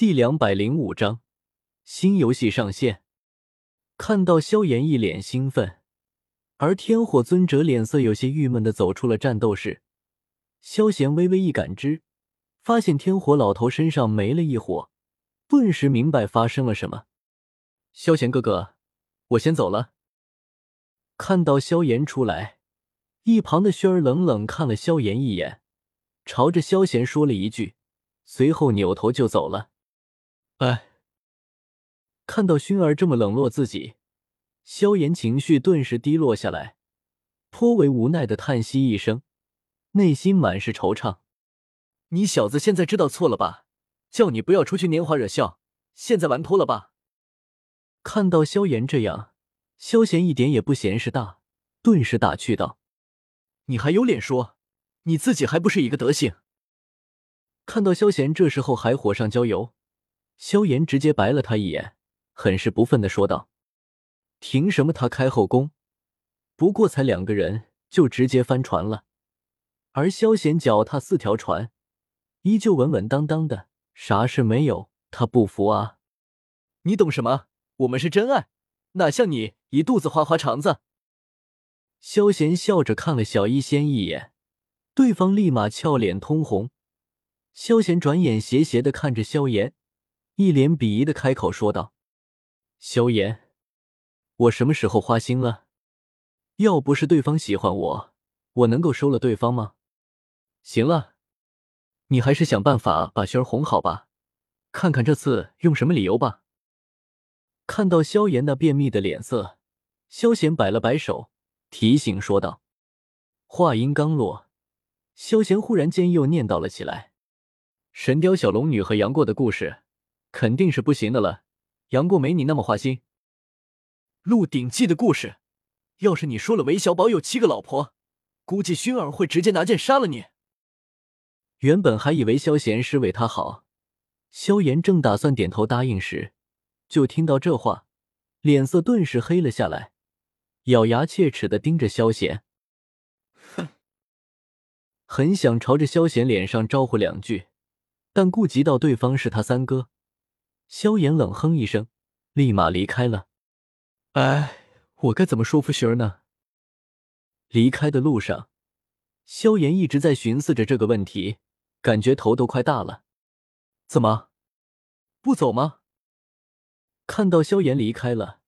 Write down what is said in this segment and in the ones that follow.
第两百零五章新游戏上线。看到萧炎一脸兴奋，而天火尊者脸色有些郁闷的走出了战斗室。萧炎微微一感知，发现天火老头身上没了一火，顿时明白发生了什么。萧炎哥哥，我先走了。看到萧炎出来，一旁的轩儿冷冷看了萧炎一眼，朝着萧炎说了一句，随后扭头就走了。哎，看到熏儿这么冷落自己，萧炎情绪顿时低落下来，颇为无奈的叹息一声，内心满是惆怅。你小子现在知道错了吧？叫你不要出去拈花惹笑，现在玩脱了吧？看到萧炎这样，萧炎一点也不嫌事大，顿时打趣道：“你还有脸说？你自己还不是一个德行？”看到萧炎这时候还火上浇油。萧炎直接白了他一眼，很是不忿的说道：“凭什么他开后宫，不过才两个人就直接翻船了，而萧炎脚踏四条船，依旧稳稳当当的，啥事没有？他不服啊！你懂什么？我们是真爱，哪像你一肚子花花肠子。”萧炎笑着看了小医仙一眼，对方立马俏脸通红。萧炎转眼斜斜的看着萧炎。一脸鄙夷的开口说道：“萧炎，我什么时候花心了？要不是对方喜欢我，我能够收了对方吗？行了，你还是想办法把萱儿哄好吧，看看这次用什么理由吧。”看到萧炎那便秘的脸色，萧炎摆了摆手，提醒说道。话音刚落，萧炎忽然间又念叨了起来：“神雕小龙女和杨过的故事。”肯定是不行的了，杨过没你那么花心。《鹿鼎记》的故事，要是你说了韦小宝有七个老婆，估计薰儿会直接拿剑杀了你。原本还以为萧贤是为他好，萧炎正打算点头答应时，就听到这话，脸色顿时黑了下来，咬牙切齿的盯着萧贤，哼，很想朝着萧贤脸上招呼两句，但顾及到对方是他三哥。萧炎冷哼一声，立马离开了。哎，我该怎么说服雪儿呢？离开的路上，萧炎一直在寻思着这个问题，感觉头都快大了。怎么不走吗？看到萧炎离开了，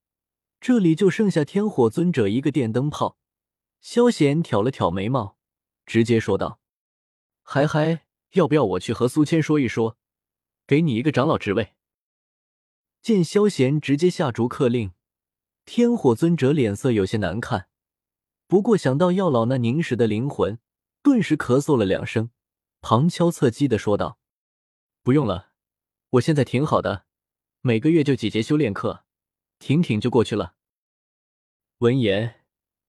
这里就剩下天火尊者一个电灯泡。萧炎挑了挑眉毛，直接说道：“嗨嗨，要不要我去和苏谦说一说，给你一个长老职位？”见萧贤直接下逐客令，天火尊者脸色有些难看。不过想到药老那凝实的灵魂，顿时咳嗽了两声，旁敲侧击的说道：“不用了，我现在挺好的，每个月就几节修炼课，挺挺就过去了。”闻言，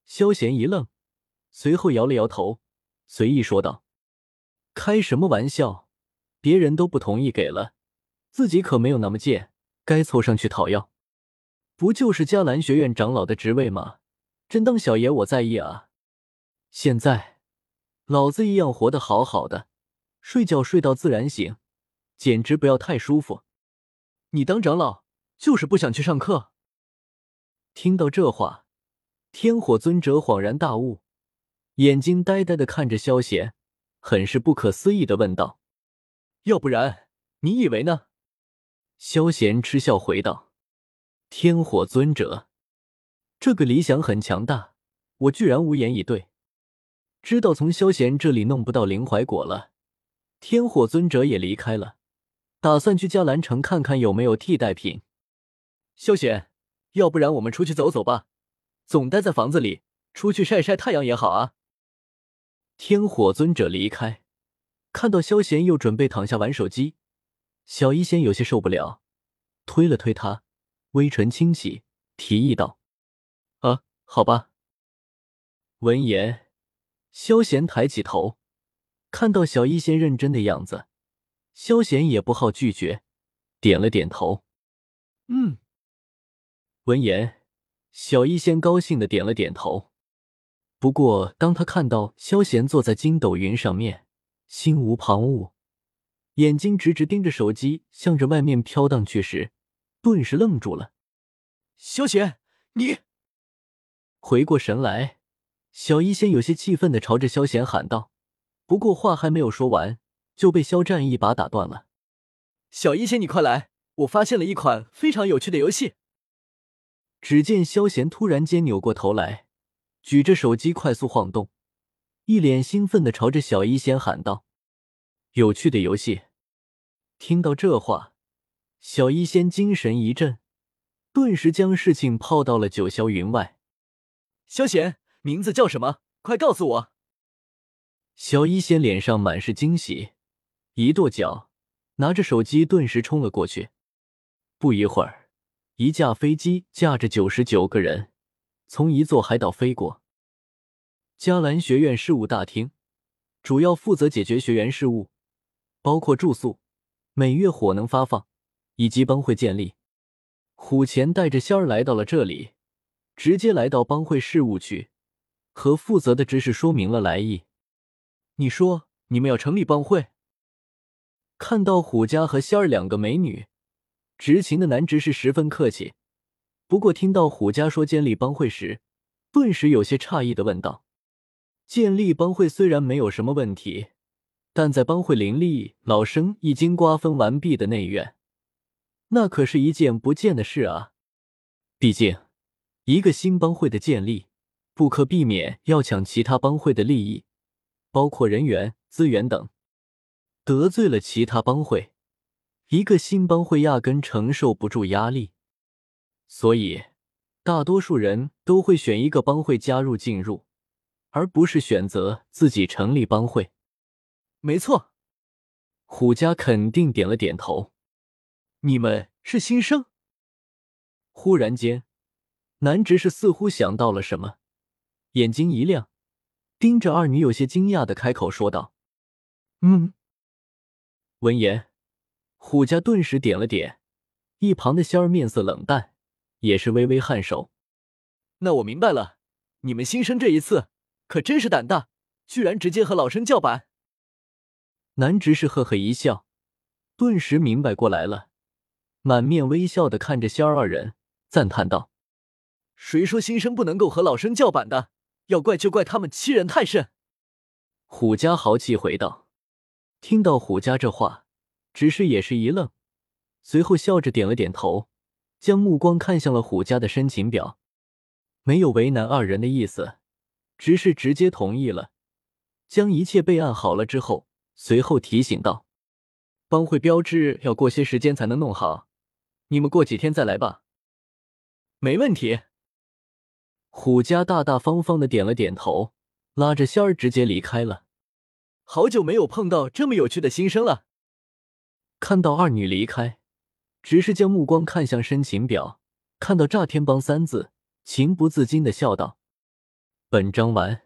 萧贤一愣，随后摇了摇头，随意说道：“开什么玩笑？别人都不同意给了，自己可没有那么贱。”该凑上去讨要，不就是迦兰学院长老的职位吗？真当小爷我在意啊！现在老子一样活得好好的，睡觉睡到自然醒，简直不要太舒服。你当长老就是不想去上课？听到这话，天火尊者恍然大悟，眼睛呆呆的看着萧贤，很是不可思议的问道：“要不然你以为呢？”萧贤嗤笑回道：“天火尊者，这个理想很强大，我居然无言以对。知道从萧贤这里弄不到灵怀果了，天火尊者也离开了，打算去迦兰城看看有没有替代品。萧贤，要不然我们出去走走吧，总待在房子里，出去晒晒太阳也好啊。”天火尊者离开，看到萧贤又准备躺下玩手机。小医仙有些受不了，推了推他，微唇轻启，提议道：“啊，好吧。”闻言，萧贤抬起头，看到小医仙认真的样子，萧贤也不好拒绝，点了点头：“嗯。”闻言，小医仙高兴的点了点头。不过，当他看到萧贤坐在筋斗云上面，心无旁骛。眼睛直直盯着手机，向着外面飘荡去时，顿时愣住了。萧贤，你回过神来，小医仙有些气愤的朝着萧贤喊道，不过话还没有说完，就被肖战一把打断了。小医仙，你快来，我发现了一款非常有趣的游戏。只见萧贤突然间扭过头来，举着手机快速晃动，一脸兴奋的朝着小医仙喊道。有趣的游戏。听到这话，小医仙精神一振，顿时将事情抛到了九霄云外。萧贤，名字叫什么？快告诉我！小医仙脸上满是惊喜，一跺脚，拿着手机，顿时冲了过去。不一会儿，一架飞机驾着九十九个人，从一座海岛飞过。迦兰学院事务大厅，主要负责解决学员事务。包括住宿、每月火能发放以及帮会建立。虎钳带着仙儿来到了这里，直接来到帮会事务区，和负责的执事说明了来意。你说你们要成立帮会？看到虎家和仙儿两个美女，执勤的男执事十分客气。不过听到虎家说建立帮会时，顿时有些诧异的问道：“建立帮会虽然没有什么问题。”但在帮会林立、老生已经瓜分完毕的内院，那可是一件不见的事啊！毕竟，一个新帮会的建立，不可避免要抢其他帮会的利益，包括人员、资源等。得罪了其他帮会，一个新帮会压根承受不住压力，所以大多数人都会选一个帮会加入进入，而不是选择自己成立帮会。没错，虎家肯定点了点头。你们是新生？忽然间，男执事似乎想到了什么，眼睛一亮，盯着二女，有些惊讶的开口说道：“嗯。”闻言，虎家顿时点了点。一旁的仙儿面色冷淡，也是微微颔首。那我明白了，你们新生这一次可真是胆大，居然直接和老生叫板。男执事呵呵一笑，顿时明白过来了，满面微笑的看着仙儿二人，赞叹道：“谁说新生不能够和老生叫板的？要怪就怪他们欺人太甚。”虎家豪气回道。听到虎家这话，执事也是一愣，随后笑着点了点头，将目光看向了虎家的申请表，没有为难二人的意思，执事直接同意了，将一切备案好了之后。随后提醒道：“帮会标志要过些时间才能弄好，你们过几天再来吧。”没问题。虎家大大方方的点了点头，拉着仙儿直接离开了。好久没有碰到这么有趣的新生了。看到二女离开，只是将目光看向申请表，看到“炸天帮”三字，情不自禁的笑道：“本章完。”